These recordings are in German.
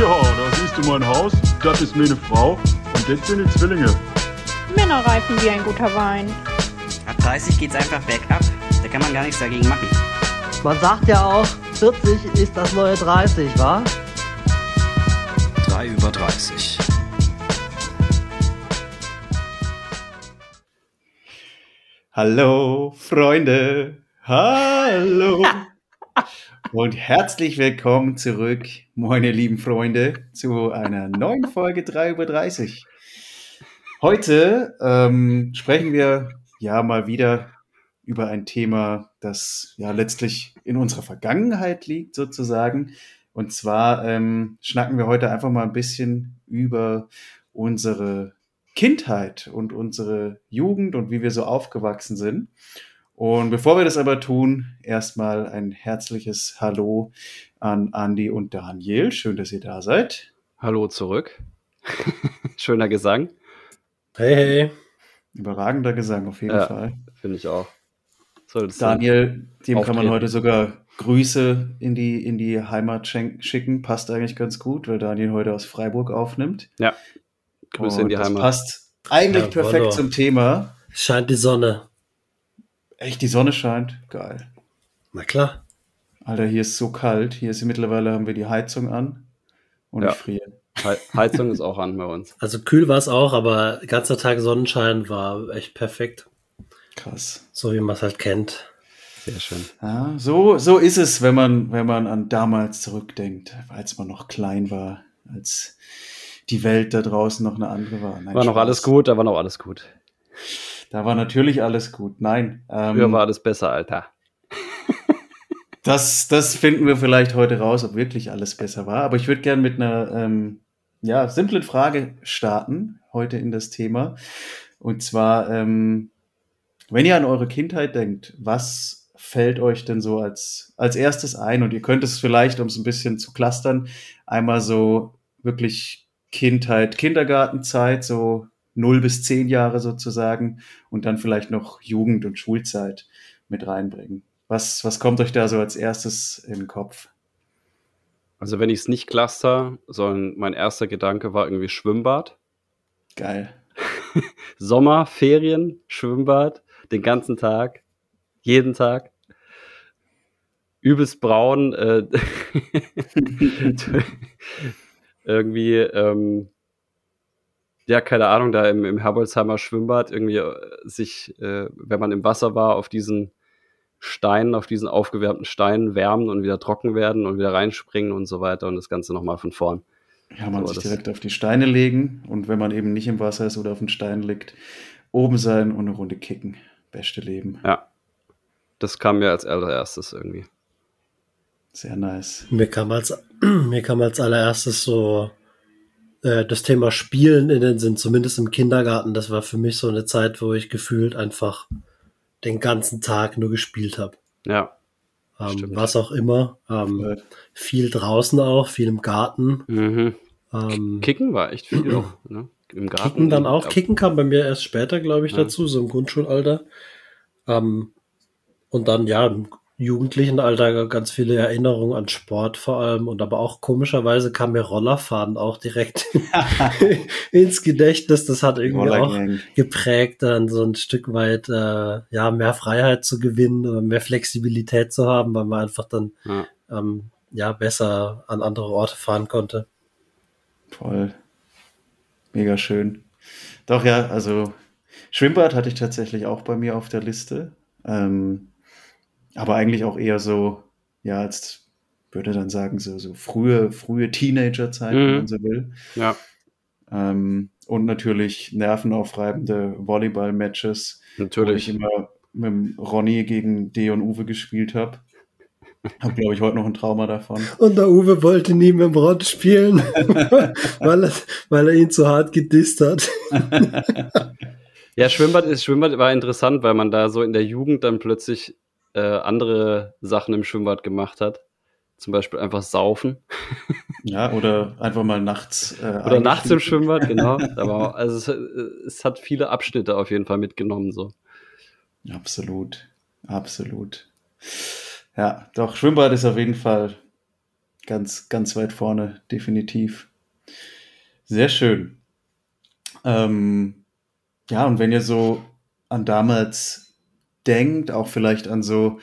Ja, da siehst du mein Haus, das ist meine Frau und das sind die Zwillinge. Männer reifen wie ein guter Wein. Ab 30 geht's einfach bergab. Da kann man gar nichts dagegen machen. Man sagt ja auch, 40 ist das neue 30, wa? 3 über 30. Hallo, Freunde. Hallo. Und herzlich willkommen zurück, meine lieben Freunde, zu einer neuen Folge 3 über 30. Heute ähm, sprechen wir ja mal wieder über ein Thema, das ja letztlich in unserer Vergangenheit liegt, sozusagen. Und zwar ähm, schnacken wir heute einfach mal ein bisschen über unsere Kindheit und unsere Jugend und wie wir so aufgewachsen sind. Und bevor wir das aber tun, erstmal ein herzliches Hallo an Andi und Daniel. Schön, dass ihr da seid. Hallo zurück. Schöner Gesang. Hey, hey. Überragender Gesang auf jeden Ja. Fall. Finde ich auch. Soll das Daniel, dem kann man auftreten. heute sogar Grüße in die, in die Heimat schicken. Passt eigentlich ganz gut, weil Daniel heute aus Freiburg aufnimmt. Ja. Grüße in Und die das Heimat. passt eigentlich Ja, perfekt zum Thema. Scheint die Sonne. Echt, die Sonne scheint. Geil. Na klar. Alter, hier ist so kalt. Hier ist mittlerweile haben wir die Heizung an und Ja. ich friere. He Heizung ist auch an bei uns. Also kühl war es auch, aber ganzer Tag Sonnenschein war echt perfekt. Krass. So wie man es halt kennt. Sehr schön. Ja, so, so ist es, wenn man, wenn man an damals zurückdenkt, als man noch klein war, als die Welt da draußen noch eine andere war. Nein, War noch Spaß. alles gut, da war noch alles gut. Da war natürlich alles gut. Nein. Ähm, Früher war alles besser, Alter. Das, das finden wir vielleicht heute raus, ob wirklich alles besser war. Aber ich würde gerne mit einer ähm, ja, simplen Frage starten, heute in das Thema. Und zwar, ähm, wenn ihr an eure Kindheit denkt, was fällt euch denn so als, als erstes ein? Und ihr könnt es vielleicht, um es ein bisschen zu clustern, einmal so wirklich Kindheit, Kindergartenzeit, so 0 bis 10 Jahre sozusagen, und dann vielleicht noch Jugend- und Schulzeit mit reinbringen. Was, was kommt euch da so als erstes in den Kopf? Also wenn ich es nicht cluster, sondern mein erster Gedanke war irgendwie Schwimmbad. Geil. Sommer, Ferien, Schwimmbad, den ganzen Tag, jeden Tag. Übelst braun. Äh, irgendwie, ähm, ja, keine Ahnung, da im, im Herbolzheimer Schwimmbad irgendwie äh, sich, äh, wenn man im Wasser war, auf diesen Steinen, auf diesen aufgewärmten Steinen wärmen und wieder trocken werden und wieder reinspringen und so weiter und das Ganze nochmal von vorn. Ja, man So, sich direkt auf die Steine legen und wenn man eben nicht im Wasser ist oder auf den Stein liegt, oben sein und eine Runde kicken. Beste Leben. Ja. Das kam mir als allererstes irgendwie. Sehr nice. Mir kam als, mir kam als allererstes so äh, das Thema Spielen in den Sinn, zumindest im Kindergarten. Das war für mich so eine Zeit, wo ich gefühlt einfach den ganzen Tag nur gespielt habe. Ja. Ähm, Stimmt. was auch immer. Ähm, Voll. viel draußen auch, viel im Garten. Mhm. Ähm, Kicken war echt viel auch, ne? Im Garten. Kicken dann auch. Ja. Kicken kam bei mir erst später, glaube ich, Ja. dazu, so im Grundschulalter. Ähm, und dann, ja, im jugendlichen Alter ganz viele Erinnerungen an Sport vor allem und aber auch komischerweise kam mir Rollerfahren auch direkt ins Gedächtnis. Das hat irgendwie auch geprägt, dann so ein Stück weit äh, ja mehr Freiheit zu gewinnen oder mehr Flexibilität zu haben, weil man einfach dann Ja. ähm, ja besser an andere Orte fahren konnte. Voll. Mega schön. Doch, ja, also Schwimmbad hatte ich tatsächlich auch bei mir auf der Liste. Ähm, aber eigentlich auch eher so, ja, als würde dann sagen, so, so frühe, frühe Teenagerzeit, wenn Mhm. man so will. Ja, Ähm, und natürlich nervenaufreibende Volleyball-Matches, wo ich natürlich. immer mit dem Ronny gegen D und Uwe gespielt habe. Habe, glaube ich, heute noch ein Trauma davon. Und der Uwe wollte nie mit dem Rod spielen, weil, er, weil er ihn zu hart gedisst hat. Ja, Schwimmbad ist Schwimmbad war interessant, weil man da so in der Jugend dann plötzlich äh, andere Sachen im Schwimmbad gemacht hat. Zum Beispiel einfach saufen. Ja, oder einfach mal nachts. Äh, Oder nachts im. Schwimmbad, genau. Aber also es, es hat viele Abschnitte auf jeden Fall mitgenommen. So. Absolut, absolut. Ja, doch, Schwimmbad ist auf jeden Fall ganz, ganz weit vorne, definitiv. Sehr schön. Ähm, ja, und wenn ihr so an damals denkt, auch vielleicht an so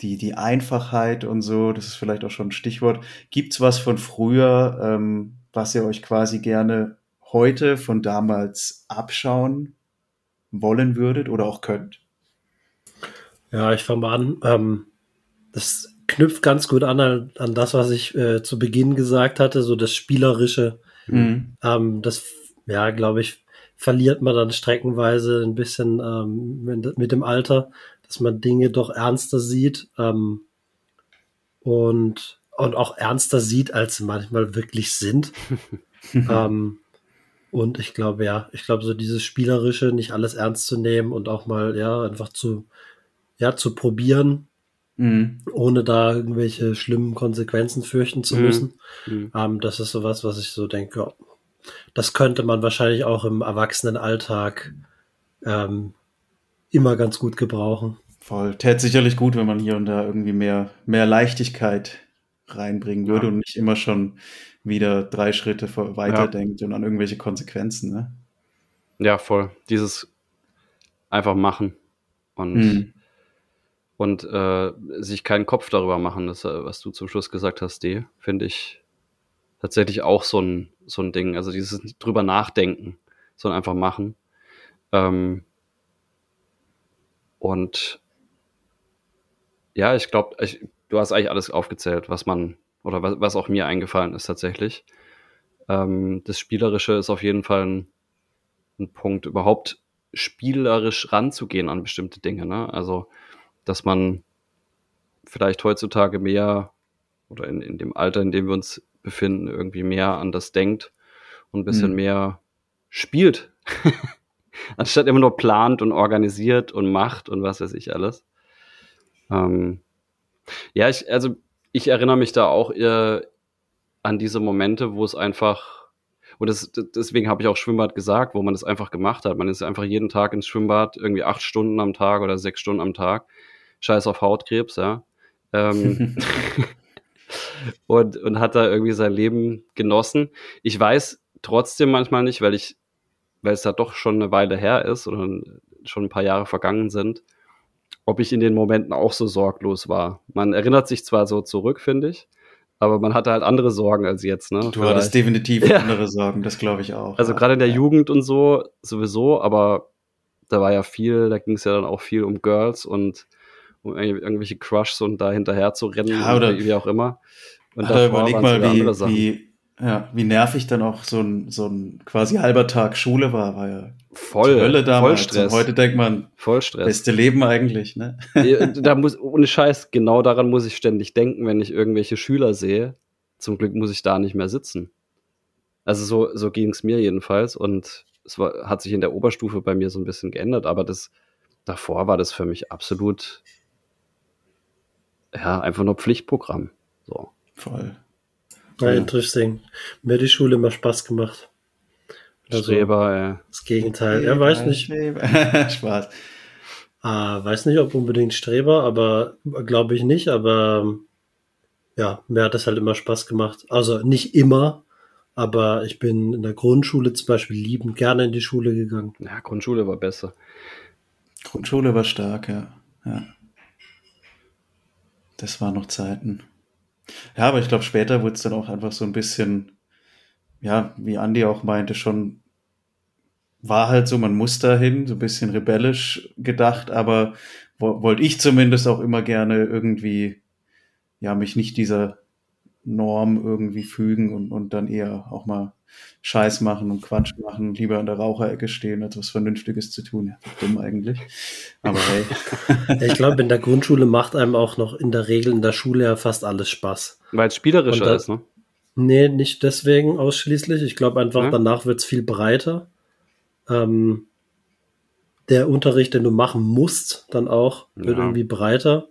die, die Einfachheit und so, das ist vielleicht auch schon ein Stichwort. Gibt's was von früher, ähm, was ihr euch quasi gerne heute von damals abschauen wollen würdet oder auch könnt? Ja, ich fange mal an. Ähm, das knüpft ganz gut an an, an das, was ich äh, zu Beginn gesagt hatte, so das Spielerische. Mhm. Ähm, das, ja, glaube ich, verliert man dann streckenweise ein bisschen ähm, mit, dem Alter, dass man Dinge doch ernster sieht ähm, und, und auch ernster sieht, als sie manchmal wirklich sind. ähm, und ich glaube, ja, ich glaube, so dieses Spielerische, nicht alles ernst zu nehmen und auch mal, ja, einfach zu, ja, zu probieren, Mhm. ohne da irgendwelche schlimmen Konsequenzen fürchten zu Mhm. müssen. Mhm. Ähm, das ist sowas, was ich so denke, ja, das könnte man wahrscheinlich auch im Erwachsenenalltag ähm, immer ganz gut gebrauchen. Voll. Tät sicherlich gut, wenn man hier und da irgendwie mehr, mehr Leichtigkeit reinbringen würde Ja. und nicht immer schon wieder drei Schritte weiterdenkt und an irgendwelche Konsequenzen. Ne? Ja, voll. Dieses einfach machen und, Mhm. und äh, sich keinen Kopf darüber machen, das, äh, was du zum Schluss gesagt hast, D, finde ich tatsächlich auch so ein, so ein Ding. Also dieses drüber nachdenken, sondern einfach machen. Ähm, und ja, ich glaube, du hast eigentlich alles aufgezählt, was man, oder was, was auch mir eingefallen ist tatsächlich. Ähm, das Spielerische ist auf jeden Fall ein, ein Punkt, überhaupt spielerisch ranzugehen an bestimmte Dinge. Ne? Also, dass man vielleicht heutzutage mehr oder in, in dem Alter, in dem wir uns befinden, irgendwie mehr an das denkt und ein bisschen Mhm. mehr spielt. Anstatt immer nur plant und organisiert und macht und was weiß ich alles. Ähm, ja, ich, also ich erinnere mich da auch eher an diese Momente, wo es einfach, und das, deswegen habe ich auch Schwimmbad gesagt, wo man das einfach gemacht hat. Man ist einfach jeden Tag ins Schwimmbad, irgendwie acht Stunden am Tag oder sechs Stunden am Tag. Scheiß auf Hautkrebs, ja. Ähm, und, und hat da irgendwie sein Leben genossen. Ich weiß trotzdem manchmal nicht, weil ich, weil es da doch schon eine Weile her ist oder schon ein paar Jahre vergangen sind, ob ich in den Momenten auch so sorglos war. Man erinnert sich zwar so zurück, finde ich, aber man hatte halt andere Sorgen als jetzt. Ne? Du hattest definitiv Ja. andere Sorgen, das glaube ich auch. Also ja. gerade in der Ja. Jugend und so sowieso, aber da war ja viel, da ging es ja dann auch viel um Girls und um irgendw- irgendwelche Crushs und da hinterher zu rennen Ja, oder oder- wie auch immer. Und davor überleg mal, andere wie, wie, ja, wie nervig dann auch so ein, so ein quasi halber Tag Schule war, war ja voll, Hölle voll damals. Stress, Und heute denkt man, voll Stress. beste Leben eigentlich, ne? Da muss, ohne Scheiß, genau daran muss ich ständig denken, wenn ich irgendwelche Schüler sehe. Zum Glück muss ich da nicht mehr sitzen. Also so, so ging es mir jedenfalls und es war, hat sich in der Oberstufe bei mir so ein bisschen geändert, aber das davor war das für mich absolut ja, einfach nur Pflichtprogramm. So. Voll. Ja, Ja. interesting. Mir hat die Schule immer Spaß gemacht. Also, Streber, Das Gegenteil. Er weiß nicht, Spaß. ah, weiß nicht, ob unbedingt Streber, aber glaube ich nicht, aber ja, mir hat das halt immer Spaß gemacht. Also nicht immer, aber ich bin in der Grundschule zum Beispiel liebend gerne in die Schule gegangen. äh, ja, Grundschule war besser. Grundschule war stark, ja. ja. Das waren noch Zeiten. Ja, aber ich glaube, später wurde es dann auch einfach so ein bisschen, ja, wie Andi auch meinte, schon war halt so, man muss dahin, so ein bisschen rebellisch gedacht, aber wo, wollte ich zumindest auch immer gerne irgendwie, ja, mich nicht dieser Norm irgendwie fügen und, und dann eher auch mal Scheiß machen und Quatsch machen, lieber an der Raucherecke stehen, als was Vernünftiges zu tun. Ja, dumm eigentlich. Aber hey. Ich glaube, in der Grundschule macht einem auch noch in der Regel in der Schule ja fast alles Spaß. Weil es spielerischer da- ist, ne? Nee, nicht deswegen ausschließlich. Ich glaube einfach, Ja. danach wird's viel breiter. Ähm, der Unterricht, den du machen musst, dann auch, wird Ja. irgendwie breiter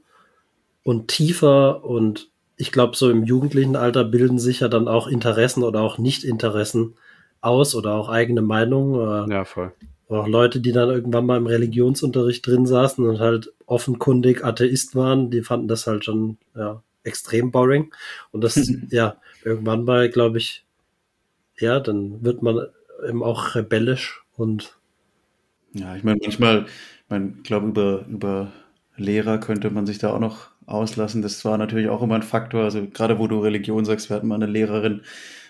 und tiefer. Und ich glaube, so im jugendlichen Alter bilden sich ja dann auch Interessen oder auch Nicht-Interessen aus oder auch eigene Meinungen. Oder Ja, voll. auch Leute, die dann irgendwann mal im Religionsunterricht drin saßen und halt offenkundig Atheist waren, die fanden das halt schon ja, extrem boring. Und das, ja, irgendwann mal, glaube ich, ja, dann wird man eben auch rebellisch und Ja, ich meine, manchmal, ich meine, ich glaube, über, über Lehrer könnte man sich da auch noch auslassen. Das war natürlich auch immer ein Faktor. Also gerade wo du Religion sagst, wir hatten mal eine Lehrerin,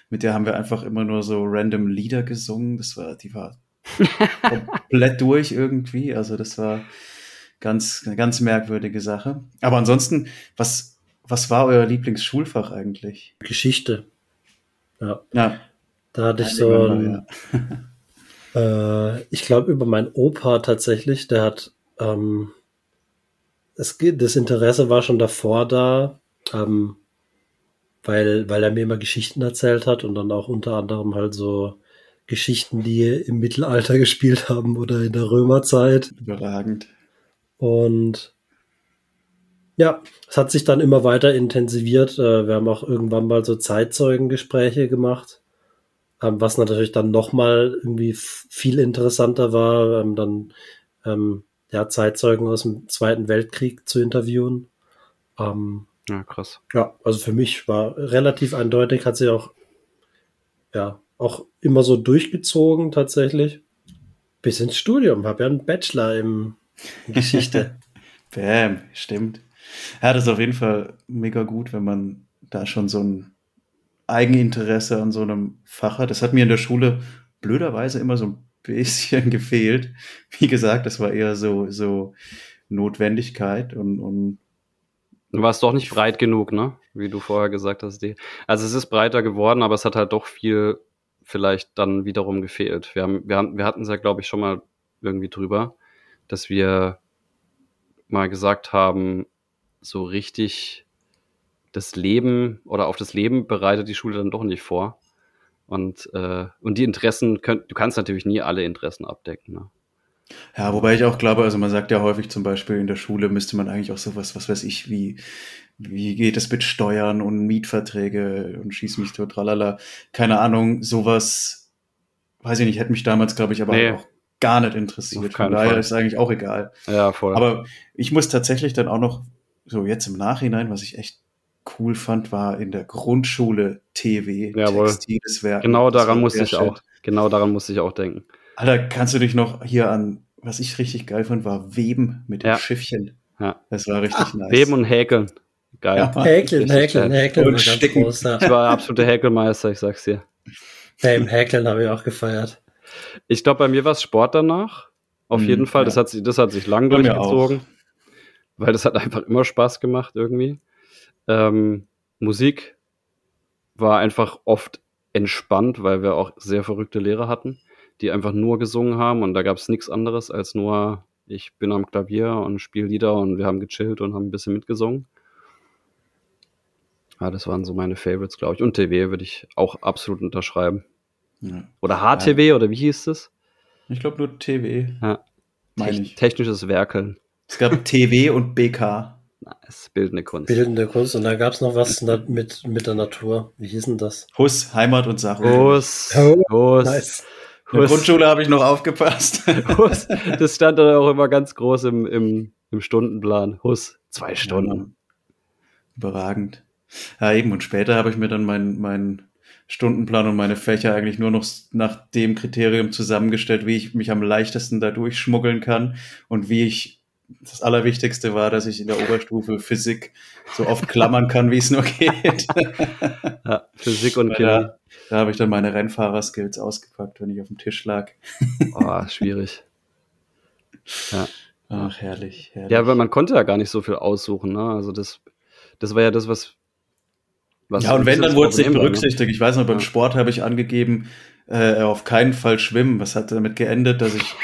mit der haben wir einfach immer nur so random Lieder gesungen. Das war, die war komplett durch irgendwie. Also das war ganz, eine ganz merkwürdige Sache. Aber ansonsten, was, was war euer Lieblingsschulfach eigentlich? Geschichte. Ja, Ja, da hatte ich Ja, so ein, äh, ich glaube über meinen Opa tatsächlich, der hat, ähm, es das Interesse war schon davor da, ähm, weil, weil er mir immer Geschichten erzählt hat und dann auch unter anderem halt so Geschichten, die im Mittelalter gespielt haben oder in der Römerzeit. überragend. Und ja, es hat sich dann immer weiter intensiviert. Äh, Wir haben auch irgendwann mal so Zeitzeugengespräche gemacht, ähm, was natürlich dann nochmal irgendwie viel interessanter war, dann ähm, ja, Zeitzeugen aus dem Zweiten Weltkrieg zu interviewen. Ähm, Ja, krass. ja, also für mich war relativ eindeutig, hat sie auch, ja, auch immer so durchgezogen tatsächlich. Bis ins Studium, habe ja einen Bachelor im in Geschichte. Bam, stimmt. Ja, das ist auf jeden Fall mega gut, wenn man da schon so ein Eigeninteresse an so einem Fach hat. Das hat mir in der Schule blöderweise immer so ein bisschen gefehlt. Wie gesagt, das war eher so, so Notwendigkeit und, und Du warst doch nicht breit genug, ne? Wie du vorher gesagt hast. Die. Also es ist breiter geworden, aber es hat halt doch viel vielleicht dann wiederum gefehlt. Wir, haben, wir, haben, wir hatten es ja, glaube ich, schon mal irgendwie drüber, dass wir mal gesagt haben, so richtig das Leben oder auf das Leben bereitet die Schule dann doch nicht vor. Und, äh, und die Interessen, könnt, du kannst natürlich nie alle Interessen abdecken. Ne? Ja, wobei ich auch glaube, also man sagt ja häufig zum Beispiel in der Schule müsste man eigentlich auch sowas, was weiß ich, wie, wie geht es mit Steuern und Mietverträge und schieß mich tot, tralala. Keine Ahnung, sowas, weiß ich nicht, hätte mich damals, glaube ich, aber Nee. auch gar nicht interessiert. Von daher Fall. ist eigentlich auch egal. Ja, voll. Aber ich muss tatsächlich dann auch noch, so jetzt im Nachhinein, was ich echt cool fand, war in der Grundschule TW, Jawohl. textiles genau daran musste ich auch, genau daran musste ich auch denken. Alter, kannst du dich noch hier an, was ich richtig geil fand, war Weben mit dem Ja. Schiffchen. Ja. Das war richtig nice. Weben und Häkeln. Geil. Ja. Häkeln, häkeln, häkeln. Und Sticken. groß, ja. Ich war absoluter Häkelmeister, ich sag's dir. Beim Häkeln habe ich auch gefeiert. Ich glaube, bei mir war es Sport danach. Auf Mhm, jeden Fall. ja. Das, hat sich, das hat sich lang Bei durchgezogen. Weil das hat einfach immer Spaß gemacht irgendwie. Ähm, Musik war einfach oft entspannt, weil wir auch sehr verrückte Lehrer hatten, die einfach nur gesungen haben und da gab es nichts anderes als nur, ich bin am Klavier und spiele Lieder und wir haben gechillt und haben ein bisschen mitgesungen. Ja, das waren so meine Favorites, glaube ich. Und TV würde ich auch absolut unterschreiben. Ja. Oder HTW, oder wie hieß es? Ich glaube nur TW, Ja. meine ich. Technisches Werkeln. Es gab TW und BK. Nice. Bildende Kunst. Bildende Kunst. Und da gab es noch was mit, mit der Natur. Wie hieß denn das? Huss, Heimat und Sache. Hus, Oh, Hus, Nice. In der Hus, Grundschule habe ich noch aufgepasst. Hus. Das stand dann auch immer ganz groß im, im, im Stundenplan. Hus, zwei Stunden. Ja, Überragend. Ja, eben. Und später habe ich mir dann meinen mein Stundenplan und meine Fächer eigentlich nur noch nach dem Kriterium zusammengestellt, wie ich mich am leichtesten da durchschmuggeln kann und wie ich das Allerwichtigste war, dass ich in der Oberstufe Physik so oft klammern kann, wie es nur geht. Ja, Physik und Chemie. da, habe ich dann meine Rennfahrerskills ausgepackt, wenn ich auf dem Tisch lag. Oh, schwierig. Ach, herrlich, herrlich. Ja, aber man konnte ja gar nicht so viel aussuchen. Ne? Also das, das war ja das, was. was ja, und wenn, dann wurde es nicht ne? berücksichtigt. Ich weiß noch, beim Ja. Sport habe ich angegeben, äh, auf keinen Fall schwimmen. Was hat damit geendet, dass ich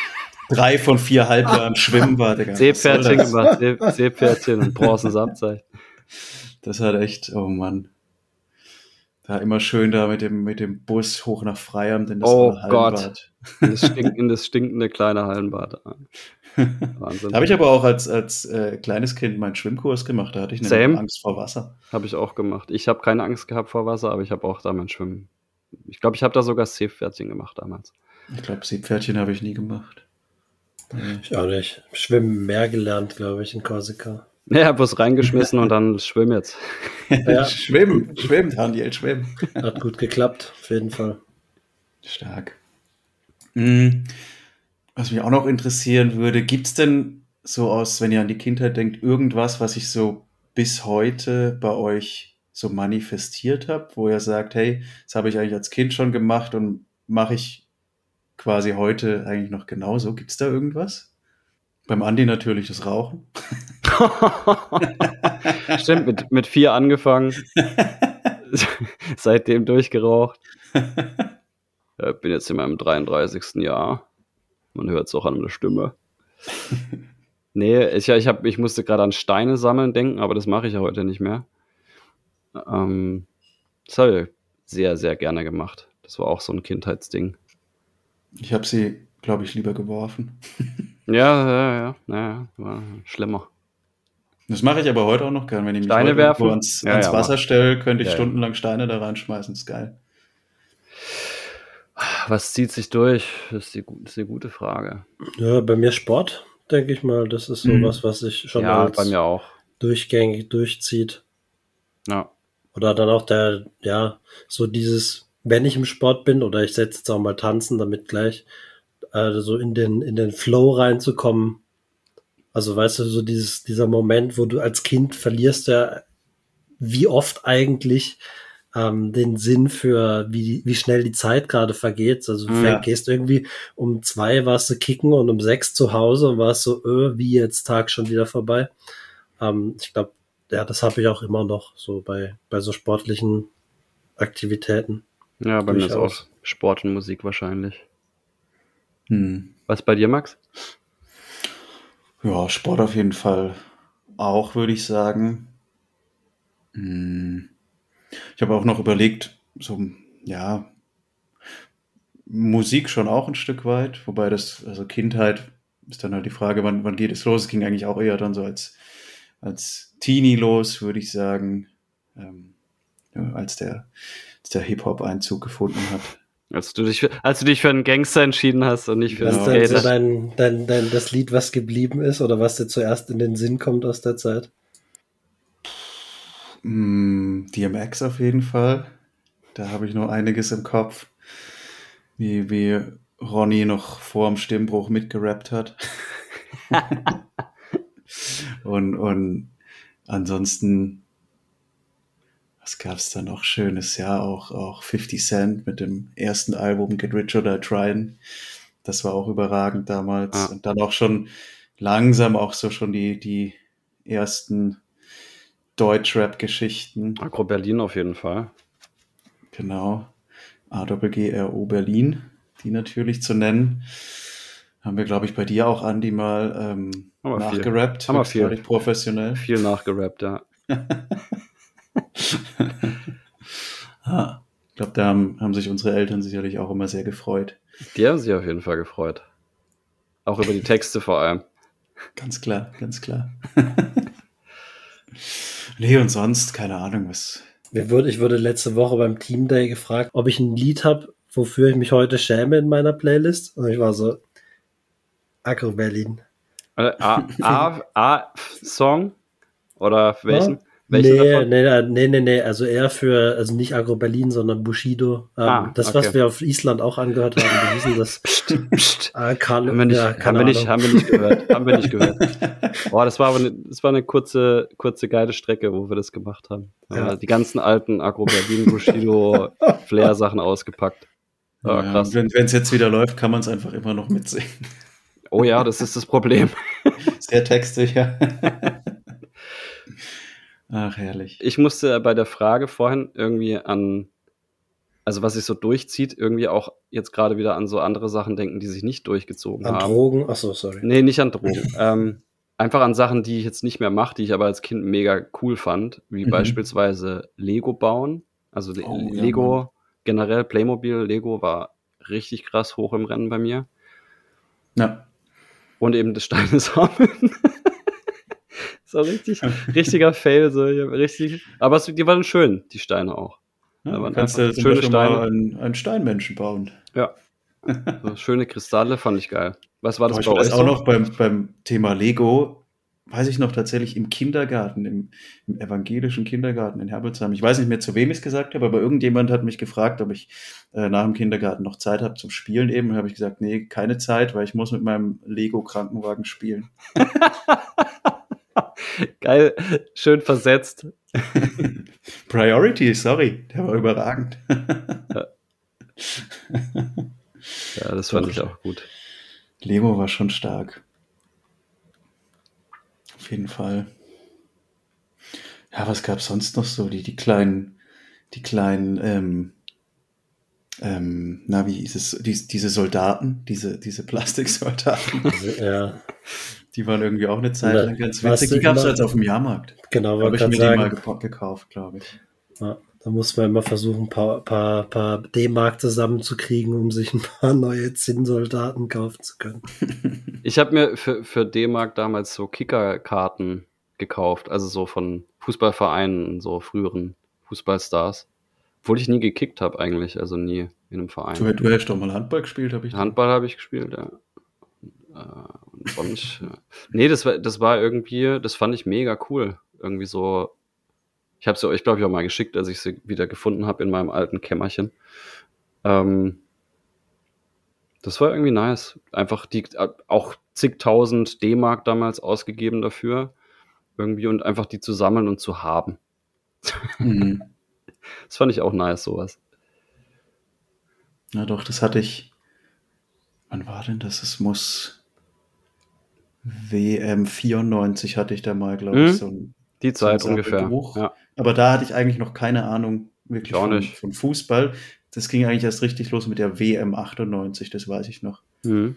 drei von vier Halbjahren schwimmen war, Digga. Seepferdchen gemacht, See- Seepferdchen und Bronzensamtzeichen. Das hat echt, oh Mann. Da immer schön da mit dem, mit dem Bus hoch nach Freiamt in das Oh Hallenbad. In das, stink, in das stinkende kleine Hallenbad. Wahnsinn. Da habe ich aber auch als, als äh, kleines Kind meinen Schwimmkurs gemacht. Da hatte ich nämlich Same. Angst vor Wasser. Habe ich auch gemacht. Ich habe keine Angst gehabt vor Wasser, aber ich habe auch damals Schwimmen. Ich glaube, ich habe da sogar Seepferdchen gemacht damals. Ich glaube, Seepferdchen habe ich nie gemacht. Nee. Ich auch nicht. Schwimmen mehr gelernt, glaube ich, in Korsika. Ja, bloß reingeschmissen und dann schwimm jetzt. Ja. schwimm, schwimm, Daniel, schwimm. Hat gut geklappt, auf jeden Fall. Stark. Hm, Was mich auch noch interessieren würde, gibt es denn so aus, wenn ihr an die Kindheit denkt, irgendwas, was ich so bis heute bei euch so manifestiert habe, wo ihr sagt, hey, das habe ich eigentlich als Kind schon gemacht und mache ich quasi heute eigentlich noch genauso. Gibt es da irgendwas? Beim Andi natürlich das Rauchen. Stimmt, mit, mit vier angefangen. Seitdem durchgeraucht. Ja, bin jetzt in meinem 33. Jahr. Man hört es auch an der Stimme. Nee, ich, ich, hab, ich musste gerade an Steine sammeln denken, aber das mache ich ja heute nicht mehr. Ähm, das habe ich sehr, sehr gerne gemacht. Das war auch so ein Kindheitsding. Ich habe sie, glaube ich, lieber geworfen. Ja, ja, ja, ja, war schlimmer. Das mache ich aber heute auch noch gern. Wenn ich mich Steine heute werfen? irgendwo ans, Ja, ans ja, Wasser stelle, könnte ich Ja, stundenlang Steine da reinschmeißen. ist geil. Was zieht sich durch? Das ist die, das ist die gute Frage. Ja, bei mir Sport, denke ich mal. Das ist Mhm. sowas, was sich schon ja, als bei mir auch. durchgängig durchzieht. Ja. Oder dann auch der, ja, so dieses, wenn ich im Sport bin oder ich setze jetzt auch mal tanzen, damit gleich äh, so in den, in den Flow reinzukommen. Also weißt du, so dieses, dieser Moment, wo du als Kind verlierst ja wie oft eigentlich ähm, den Sinn für, wie, wie schnell die Zeit gerade vergeht. Also du Ja. gehst irgendwie um zwei warst du kicken und um sechs zu Hause und warst so, öh, wie jetzt Tag schon wieder vorbei. Ähm, ich glaube, ja, das habe ich auch immer noch so bei, bei so sportlichen Aktivitäten. Ja, bei mir ist auch Sport und Musik wahrscheinlich. Hm. Was bei dir, Max? Ja, Sport auf jeden Fall auch, würde ich sagen. Hm. Ich habe auch noch überlegt, so, ja, Musik schon auch ein Stück weit, wobei das, also Kindheit ist dann halt die Frage, wann, wann geht es los? Es ging eigentlich auch eher dann so als, als Teenie los, würde ich sagen, ähm, ja, als der, der Hip-Hop-Einzug gefunden hat. Als du dich, für- als du dich für einen Gangster entschieden hast und nicht für Was einen ist denn so Skater. dein, dein, dein, das Lied, was geblieben ist oder was dir zuerst in den Sinn kommt aus der Zeit? Mm, DMX auf jeden Fall. Da habe ich noch einiges im Kopf. Wie, wie Ronny noch vor dem Stimmbruch mitgerappt hat. und, und ansonsten, was gab es da noch Schönes? Ja, auch, auch 50 Cent mit dem ersten Album Get Rich or Die Tryin'. Das war auch überragend damals. Ah. Und dann auch schon langsam auch so schon die, die ersten Deutschrap-Geschichten. Agro Berlin auf jeden Fall. Genau. AWGRO Berlin, die natürlich zu nennen. Haben wir, glaube ich, bei dir auch, Andi, mal ähm, nachgerappt. Haben wir viel. professionell. Viel nachgerappt, ja. Ah, ich glaube, da haben, haben sich unsere Eltern sicherlich auch immer sehr gefreut. Die haben sich auf jeden Fall gefreut. Auch über die Texte vor allem. Ganz klar, ganz klar. nee, und sonst, keine Ahnung, was. Mir ich wurde letzte Woche beim Team Day gefragt, ob ich ein Lied habe, wofür ich mich heute schäme in meiner Playlist. Und ich war so, Agro Berlin. Äh, A- A- A-Song? Oder welchen? Welchen Nee, davon? nee, nee, nee, nee, also eher für, also nicht Agro Berlin, sondern Bushido. Ähm, Ah, das, was okay. wir auf Island auch angehört haben, wie hieß denn das? Psst, psst. Ah, Karl, Haben wir nicht, ja, haben, wir nicht, haben wir nicht gehört. Haben wir nicht gehört. Boah, das war aber eine, das war eine kurze, kurze geile Strecke, wo wir das gemacht haben. Ja. Äh, Die ganzen alten Agro Berlin, Bushido, Flair-Sachen ausgepackt. Ja, Ja, krass. wenn es jetzt wieder läuft, kann man es einfach immer noch mitsingen. Oh ja, das ist das Problem. Sehr textig, ja. Ach, herrlich. Ich musste bei der Frage vorhin irgendwie an, also was sich so durchzieht, irgendwie auch jetzt gerade wieder an so andere Sachen denken, die sich nicht durchgezogen An haben. Drogen, achso, sorry. Nee, nicht an Drogen. ähm, einfach an Sachen, die ich jetzt nicht mehr mache, die ich aber als Kind mega cool fand, wie Mhm. beispielsweise Lego bauen. Also Le- Oh, ja, Lego, Mann. generell Playmobil, Lego war richtig krass hoch im Rennen bei mir. Ja. Und eben das Steine sammeln. so richtig, richtiger Fail, so richtig. Aber es, die waren schön, die Steine auch. Ja, Da kannst du schöne Beispiel mal Steine. einen, einen Steinmenschen bauen. Ja. So schöne Kristalle fand ich geil. Was war das Zum bei euch? das auch noch beim, beim Thema Lego weiß ich noch tatsächlich im Kindergarten, im, im evangelischen Kindergarten in Herbolzheim. Ich weiß nicht mehr, zu wem ich es gesagt habe, aber irgendjemand hat mich gefragt, ob ich äh, nach dem Kindergarten noch Zeit habe zum Spielen eben. Und habe ich gesagt, nee, keine Zeit, weil ich muss mit meinem Lego-Krankenwagen spielen. Geil, schön versetzt. Priority, sorry, der war überragend. Ja, das fand Doch. ich auch gut. Lego war schon stark. Auf jeden Fall. Ja, was gab's sonst noch so? Die, die kleinen, die kleinen, ähm, ähm, na, wie hieß es? Die, diese Soldaten, diese, diese Plastiksoldaten, ja, die waren irgendwie auch eine Zeit lang ganz witzig. Die gab's immer- jetzt auf dem Jahrmarkt. genau, Da habe ich mir die mal sagen. gekauft, glaube ich. Ja, da muss man immer versuchen, ein paar, paar, paar D-Mark zusammenzukriegen, um sich ein paar neue Zinnsoldaten kaufen zu können. Ich habe mir für, für D-Mark damals so Kickerkarten gekauft, also so von Fußballvereinen, so früheren Fußballstars. Obwohl ich nie gekickt habe eigentlich, also nie in einem Verein. Du, du hättest doch mal Handball gespielt, habe ich. Handball habe ich gespielt, ja. Und ja. Nee, das war, das war irgendwie, das fand ich mega cool. Irgendwie so, ich habe sie euch, glaube ich, auch mal geschickt, als ich sie wieder gefunden habe in meinem alten Kämmerchen. Ähm, das war irgendwie nice. Einfach die, auch zigtausend D-Mark damals ausgegeben dafür. Irgendwie und einfach die zu sammeln und zu haben. Mhm. Das fand ich auch nice, sowas. Na doch, das hatte ich. Wann war denn das? Es muss WM 94 hatte ich da mal, glaube Mhm. ich, so ein, Die Zeit so ein ungefähr. Ja. Aber da hatte ich eigentlich noch keine Ahnung wirklich von, nicht. von Fußball. Das ging eigentlich erst richtig los mit der WM 98, das weiß ich noch. Mhm.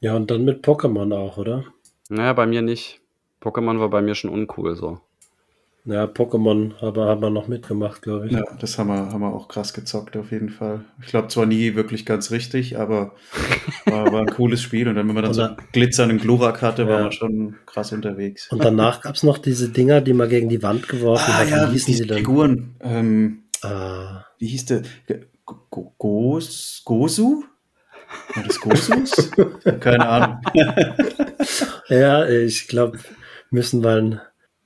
Ja, und dann mit Pokémon auch, oder? Naja, bei mir nicht. Pokémon war bei mir schon uncool so. Ja, Pokémon aber haben wir noch mitgemacht, glaube ich. Ja, das haben wir, haben wir auch krass gezockt, auf jeden Fall. Ich glaube zwar nie wirklich ganz richtig, aber war, war ein cooles Spiel. Und dann, wenn man dann so Oder- glitzernden Glurak hatte, war Ja. man schon krass unterwegs. Und danach gab's noch diese Dinger, die man gegen die Wand geworfen Ah hat. ja, Wie hießen diese die denn? Figuren. Ähm, Ah, wie hieß der? Go- Go- Gos, Gosu? War das Gosus? Keine Ahnung. ja, ich glaube, müssen wir ein-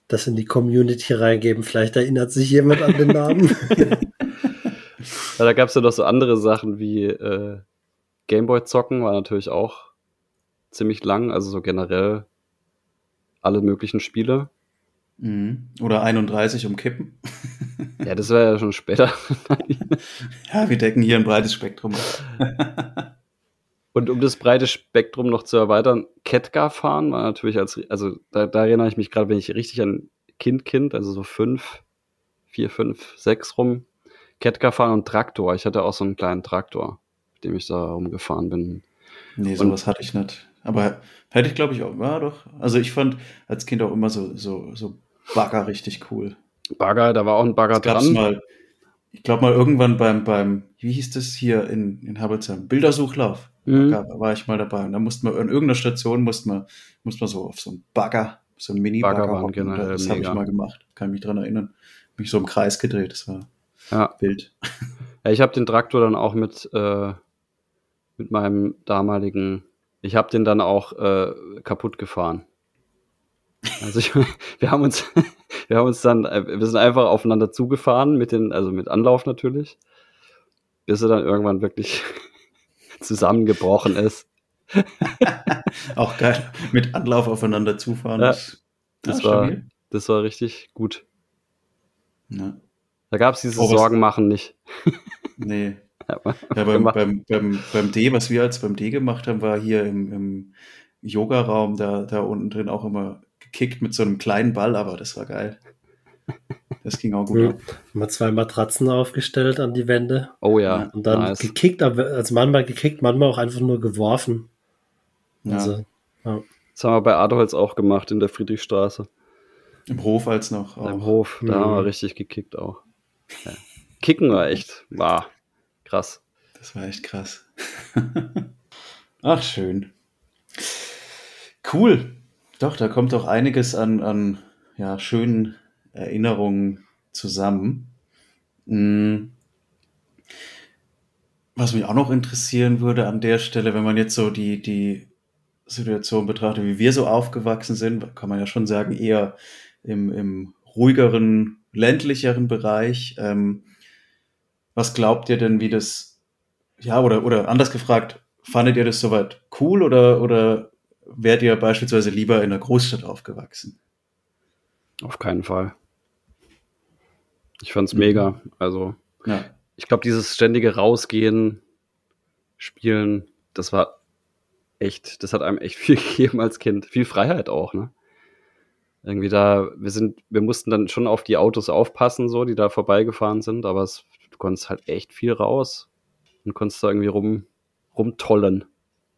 das in die Community reingeben. Vielleicht erinnert sich jemand an den Namen. Ja, da gab es ja noch so andere Sachen wie äh, Gameboy zocken, war natürlich auch ziemlich lang, also so generell alle möglichen Spiele. Mhm. Oder 31 umkippen. Ja, das war ja schon später. Ja, wir decken hier ein breites Spektrum. Und um das breite Spektrum noch zu erweitern, Ketka fahren war natürlich als, also da, da erinnere ich mich gerade, wenn ich richtig an Kind, Kind, also so fünf, vier, fünf, sechs rum, Ketka fahren und Traktor. Ich hatte auch so einen kleinen Traktor, mit dem ich da rumgefahren bin. Nee, sowas hatte ich nicht. Aber hätte ich, glaube ich, auch. Ja, doch. Also ich fand als Kind auch immer so, so, so Bagger richtig cool. Bagger, da war auch ein Bagger dran. mal, ich glaube mal irgendwann beim, beim, wie hieß das hier in, in Habelsheim? Bildersuchlauf. Mhm. Da war ich mal dabei. Und da musste man, an irgendeiner Station musste man, musste man so auf so einen Bagger, so einen Mini-Bagger generell Das habe ich mal gemacht. Kann mich dran erinnern. Mich so im Kreis gedreht. Das war Ja. wild. Ja, ich habe den Traktor dann auch mit, äh, mit meinem damaligen, ich habe den dann auch äh, kaputt gefahren. Also ich, wir haben uns, wir haben uns dann, äh, wir sind einfach aufeinander zugefahren mit den, also mit Anlauf natürlich, bis er dann irgendwann wirklich zusammengebrochen ist. Auch geil. Mit Anlauf aufeinander zufahren. Ja, das Das war, stabil. das war richtig gut. Ja. Da gab es diese Oh, Sorgen machen nicht. Nee. Ja, beim, beim, beim, beim D, was wir als beim D gemacht haben, war hier im, im Yoga-Raum da, da unten drin auch immer gekickt mit so einem kleinen Ball, aber das war geil. Das ging auch gut Mhm. wir zwei Matratzen aufgestellt an die Wände. Oh ja, Und dann nice. gekickt, aber- also manchmal gekickt, manchmal auch einfach nur geworfen. Ja, Also, ja. Das haben wir bei Adolz auch gemacht in der Friedrichstraße. Im Hof als noch. Im Auch. Hof, da Mhm. haben wir richtig gekickt auch. Ja. Kicken war echt, war krass. Das war echt krass. Ach, schön. Cool. Doch, da kommt auch einiges an, an ja, schönen Erinnerungen zusammen. Mm. Was mich auch noch interessieren würde an der Stelle, wenn man jetzt so die, die Situation betrachte, wie wir so aufgewachsen sind, kann man ja schon sagen, eher im, im ruhigeren, ländlicheren Bereich. Ähm, was glaubt ihr denn, wie das, ja, oder, oder anders gefragt, fandet ihr das soweit cool oder, oder wärt ihr beispielsweise lieber in einer Großstadt aufgewachsen? Auf keinen Fall. Ich fand's mega. Also, Ja. ich glaube, dieses ständige Rausgehen, Spielen, das war echt, das hat einem echt viel gegeben als Kind. Viel Freiheit auch, ne? Irgendwie da, wir sind, wir mussten dann schon auf die Autos aufpassen, so, die da vorbeigefahren sind, aber es, du konntest halt echt viel raus und konntest da irgendwie rum, rumtollen.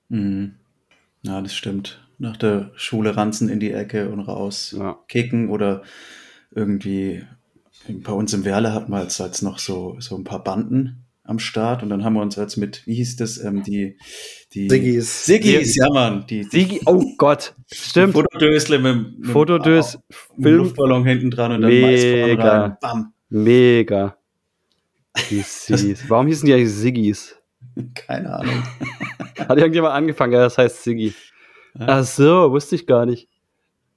Mhm. Ja, das stimmt. Nach der Schule ranzen in die Ecke und raus Ja. kicken oder irgendwie bei uns im Werle hatten wir als, als noch so, so ein paar Banden am Start und dann haben wir uns als mit, wie hieß das, ähm, die, die Siggis. Siggis, ja Mann, die, die Sigi, oh Gott, stimmt. Fotodösle mit, mit Fotodös, mit Film, Luftballon hinten dran und dann Mega. rein. Bam. mega. Die Siggis. Warum hießen die eigentlich Siggis? Keine Ahnung. Hat irgendjemand angefangen, ja, das heißt Siggi. Ja. Ach so, wusste ich gar nicht.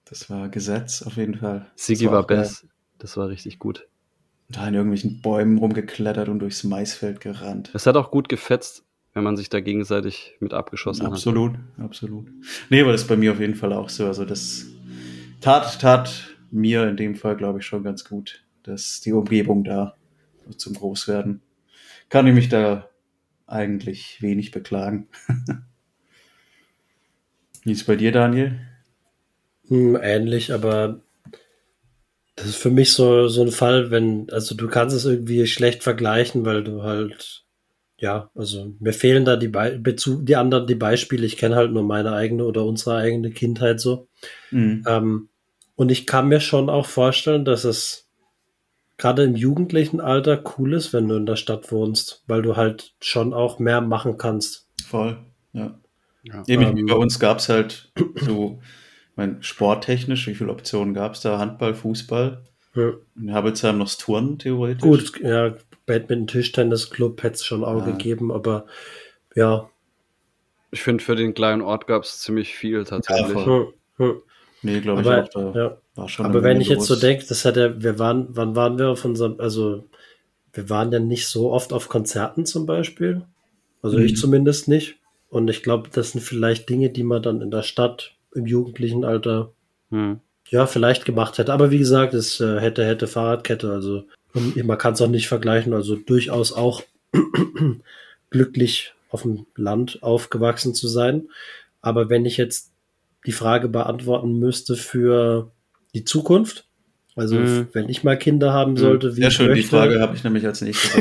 Das war Gesetz auf jeden Fall. Siggi Das war geil. best. Das war richtig gut. Da in irgendwelchen Bäumen rumgeklettert und durchs Maisfeld gerannt. Es hat auch gut gefetzt, wenn man sich da gegenseitig mit abgeschossen Absolut, absolut. Nee, aber das ist bei mir auf jeden Fall auch so. Also das tat, tat mir in dem Fall, glaube ich, schon ganz gut, dass die Umgebung da zum Großwerden. Kann ich mich da eigentlich wenig beklagen. Wie ist es bei dir, Daniel? Hm, ähnlich, aber das ist für mich so, so ein Fall, wenn, also du kannst es irgendwie schlecht vergleichen, weil du halt, ja, also mir fehlen da die, Be Bezug, die anderen, die Beispiele. Ich kenne halt nur meine eigene oder unsere eigene Kindheit so. Mhm. Ähm, und ich kann mir schon auch vorstellen, dass es gerade im jugendlichen Alter cool ist, wenn du in der Stadt wohnst, weil du halt schon auch mehr machen kannst. Voll, ja. Ja. Eben, Ähm, bei uns gab es halt so, mein, sporttechnisch, wie viele Optionen gab es da? Handball, Fußball. Ja. In Habelsheim noch das Turnen, theoretisch. Gut, ja, Badminton, Tischtennis-Club hätte es schon auch Ja. gegeben, aber ja, Ich finde, für den kleinen Ort gab es ziemlich viel tatsächlich. Ja, hm, hm. Nee, glaube ich aber, auch. Da ja. war schon aber wenn ich jetzt so denke, das hat ja, wir waren, wann waren wir auf unserem, also wir waren ja nicht so oft auf Konzerten zum Beispiel. Also Mhm. ich zumindest nicht. Und ich glaube, das sind vielleicht Dinge, die man dann in der Stadt im jugendlichen Alter Hm. ja vielleicht gemacht hätte. Aber wie gesagt, es äh, hätte, hätte Fahrradkette. Also man kann es auch nicht vergleichen. Also durchaus auch glücklich auf dem Land aufgewachsen zu sein. Aber wenn ich jetzt die Frage beantworten müsste für die Zukunft, also Mhm. wenn ich mal Kinder haben sollte, wie Sehr ich schön, die möchte, Frage habe ich nämlich als nächstes.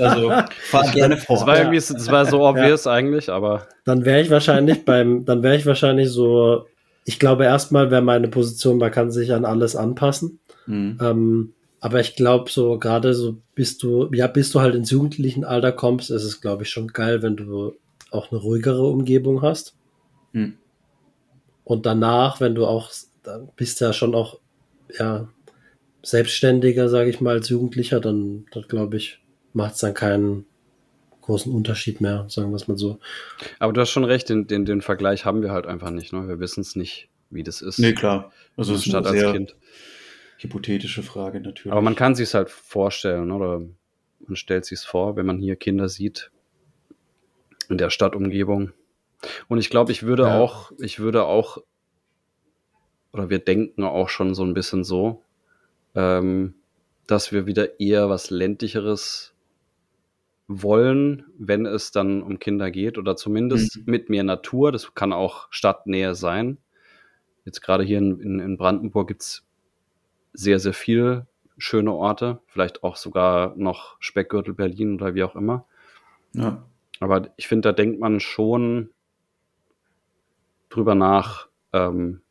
also fahr gerne Das fort. war irgendwie, so- das war so obvious eigentlich, aber dann wäre ich wahrscheinlich beim, dann wäre ich wahrscheinlich so, ich glaube erstmal wäre meine Position, man kann sich an alles anpassen. Mhm. Ähm, aber ich glaube, so gerade so bis du, ja, bis du halt ins jugendlichen Alter kommst, ist es, glaube ich, schon geil, wenn du auch eine ruhigere Umgebung hast. Mhm. Und danach, wenn du auch, dann bist du ja schon auch, ja, selbstständiger, sage ich mal, als Jugendlicher, dann, dann glaube ich, macht es dann keinen großen Unterschied mehr, sagen wir es mal so. Aber du hast schon recht, den, den, den Vergleich haben wir halt einfach nicht. Ne? Wir wissen es nicht, wie das ist. Nee, klar. Also es ist eine als sehr Kind. hypothetische Frage natürlich. Aber man kann sich halt vorstellen, oder man stellt sich vor, wenn man hier Kinder sieht in der Stadtumgebung. Und ich glaube, ich würde Ja. auch, ich würde auch, oder wir denken auch schon so ein bisschen so, ähm, dass wir wieder eher was ländlicheres wollen, wenn es dann um Kinder geht oder zumindest Mhm. mit mehr Natur. Das kann auch Stadtnähe sein. Jetzt gerade hier in, in, in Brandenburg gibt's sehr, sehr viele schöne Orte, vielleicht auch sogar noch Speckgürtel Berlin oder wie auch immer. ja. Aber ich finde, da denkt man schon drüber nach, ähm,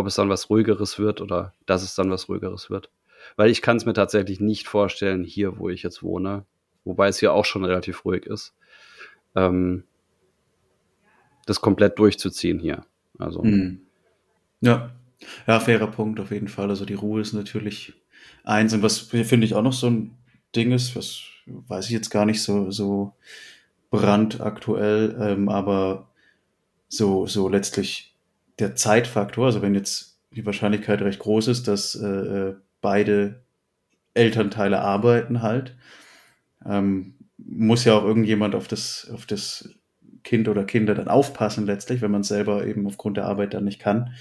ob es dann was ruhigeres wird oder dass es dann was ruhigeres wird. Weil ich kann es mir tatsächlich nicht vorstellen, hier, wo ich jetzt wohne, wobei es hier auch schon relativ ruhig ist, ähm, das komplett durchzuziehen hier. Also, Mhm. Ja. Ja, fairer Punkt auf jeden Fall. Also die Ruhe ist natürlich eins. Und was finde ich auch noch so ein Ding ist, was weiß ich jetzt gar nicht so, so brandaktuell, ähm, aber so, so letztlich der Zeitfaktor, also wenn jetzt die Wahrscheinlichkeit recht groß ist, dass äh, äh beide Elternteile arbeiten halt, ähm, muss ja auch irgendjemand auf das, auf das Kind oder Kinder dann aufpassen letztlich, wenn man selber eben aufgrund der Arbeit dann nicht kann.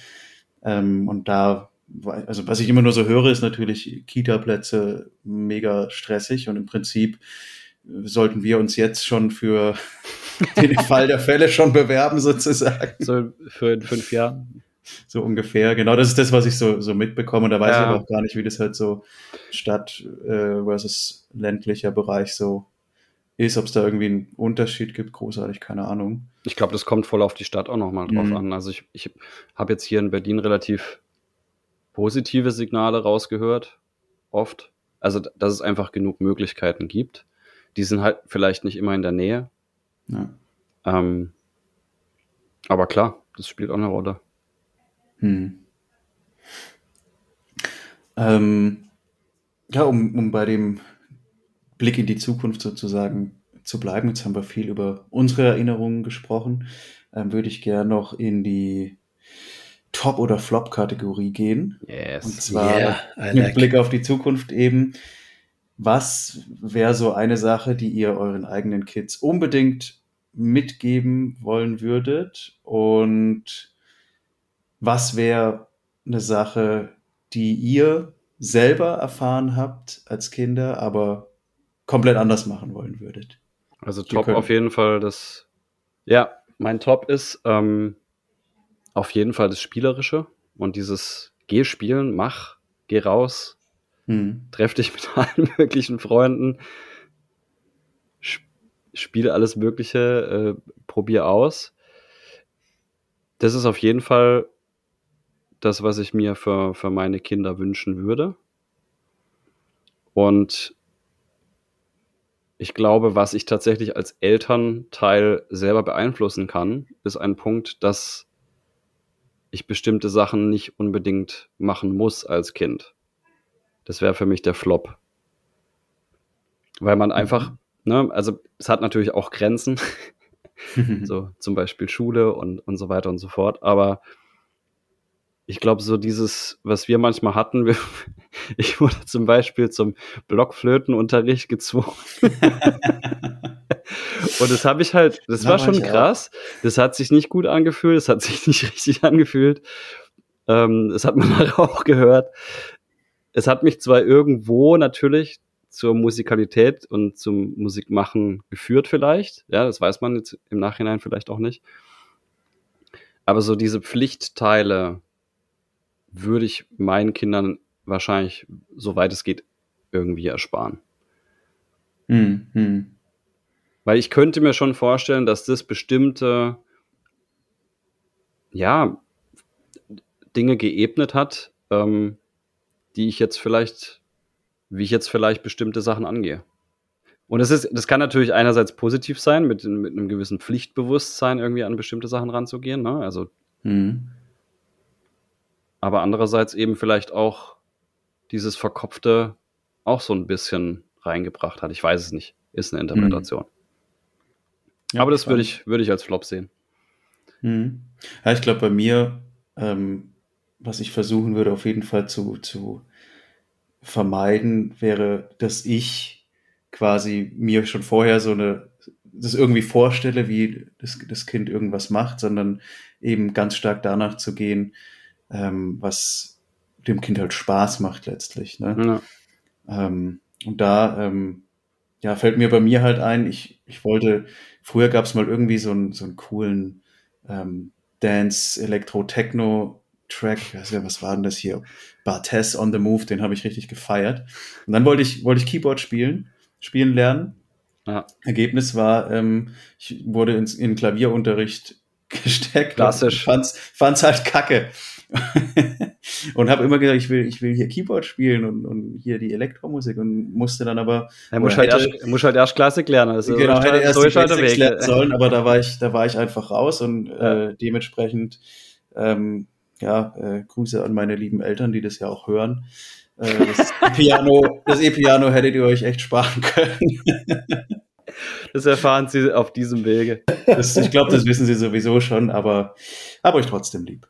Ähm, und da, also was ich immer nur so höre, ist natürlich Kita-Plätze mega stressig und im Prinzip sollten wir uns jetzt schon für den Fall der Fälle schon bewerben sozusagen. So für in fünf Jahren. So ungefähr, genau, das ist das, was ich so, so mitbekomme. Und da weiß ja. ich aber auch gar nicht, wie das halt so Stadt äh, versus ländlicher Bereich so ist, ob es da irgendwie einen Unterschied gibt, großartig, keine Ahnung. Ich glaube, das kommt voll auf die Stadt auch nochmal drauf mhm. an. Also ich, ich habe jetzt hier in Berlin relativ positive Signale rausgehört, oft. Also, dass es einfach genug Möglichkeiten gibt. Die sind halt vielleicht nicht immer in der Nähe. Ja. Ähm, aber klar, das spielt auch eine Rolle. Hm. Ähm, ja, um, um bei dem Blick in die Zukunft sozusagen zu bleiben. Jetzt haben wir viel über unsere Erinnerungen gesprochen. Ähm, würde ich gerne noch in die Top- oder Flop-Kategorie gehen. Yes. Und zwar yeah, like. mit Blick auf die Zukunft eben. Was wäre so eine Sache, die ihr euren eigenen Kids unbedingt mitgeben wollen würdet? Und was wäre eine Sache, die ihr selber erfahren habt als Kinder, aber komplett anders machen wollen würdet? Also Top auf jeden Fall das, ja, mein Top ist ähm, auf jeden Fall das Spielerische und dieses Geh spielen, mach, geh raus, hm. treff dich mit allen möglichen Freunden, sp spiele alles Mögliche, äh, probier aus. Das ist auf jeden Fall das, was ich mir für, für meine Kinder wünschen würde. Und ich glaube, was ich tatsächlich als Elternteil selber beeinflussen kann, ist ein Punkt, dass ich bestimmte Sachen nicht unbedingt machen muss als Kind. Das wäre für mich der Flop. Weil man einfach, ne, also es hat natürlich auch Grenzen, so zum Beispiel Schule und, und so weiter und so fort, aber ich glaube, so dieses, was wir manchmal hatten, wir, ich wurde zum Beispiel zum Blockflötenunterricht gezwungen. Und das habe ich halt, das Na, war schon krass. Auch. Das hat sich nicht gut angefühlt, das hat sich nicht richtig angefühlt. Ähm, das hat man auch gehört. Es hat mich zwar irgendwo natürlich zur Musikalität und zum Musikmachen geführt vielleicht. Ja, das weiß man jetzt im Nachhinein vielleicht auch nicht. Aber so diese Pflichtteile, würde ich meinen Kindern wahrscheinlich, soweit es geht, irgendwie ersparen. Hm, hm. Weil ich könnte mir schon vorstellen, dass das bestimmte, ja, Dinge geebnet hat, ähm, die ich jetzt vielleicht, wie ich jetzt vielleicht bestimmte Sachen angehe. Und das ist, das kann natürlich einerseits positiv sein, mit, mit einem gewissen Pflichtbewusstsein irgendwie an bestimmte Sachen ranzugehen. Ne? Also mhm aber andererseits eben vielleicht auch dieses Verkopfte auch so ein bisschen reingebracht hat. Ich weiß es nicht. Ist eine Interpretation. Mhm. Ja, aber das würde ich, würde ich als Flop sehen. Mhm. Ja, ich glaube, bei mir, ähm, was ich versuchen würde, auf jeden Fall zu, zu vermeiden, wäre, dass ich quasi mir schon vorher so eine, das irgendwie vorstelle, wie das, das Kind irgendwas macht, sondern eben ganz stark danach zu gehen, ähm, was dem Kind halt Spaß macht letztlich. Ne? Ja. Ähm, und da ähm, ja, fällt mir bei mir halt ein, ich, ich wollte, früher gab es mal irgendwie so einen, so einen coolen ähm, Dance, Elektro, Techno Track, was war denn das hier? Bartes on the Move, den habe ich richtig gefeiert. Und dann wollte ich, wollte ich Keyboard spielen, spielen lernen. Ja. Ergebnis war, ähm, ich wurde ins, in Klavierunterricht gesteckt. Klassisch. Fand's, fand's halt kacke. und habe immer gesagt, ich will, ich will hier Keyboard spielen und, und hier die Elektromusik und musste dann aber. Er muss, halt, erst, muss halt erst Klassik lernen. Also genau, hätte erst die Basics lernen sollen, aber da war ich, da war ich einfach raus und ja. äh, dementsprechend, ähm, ja, äh, Grüße an meine lieben Eltern, die das ja auch hören. Äh, das E-Piano, das E-Piano hättet ihr euch echt sparen können. Das erfahren Sie auf diesem Wege. Das, ich glaube, das wissen Sie sowieso schon, aber habe euch trotzdem lieb.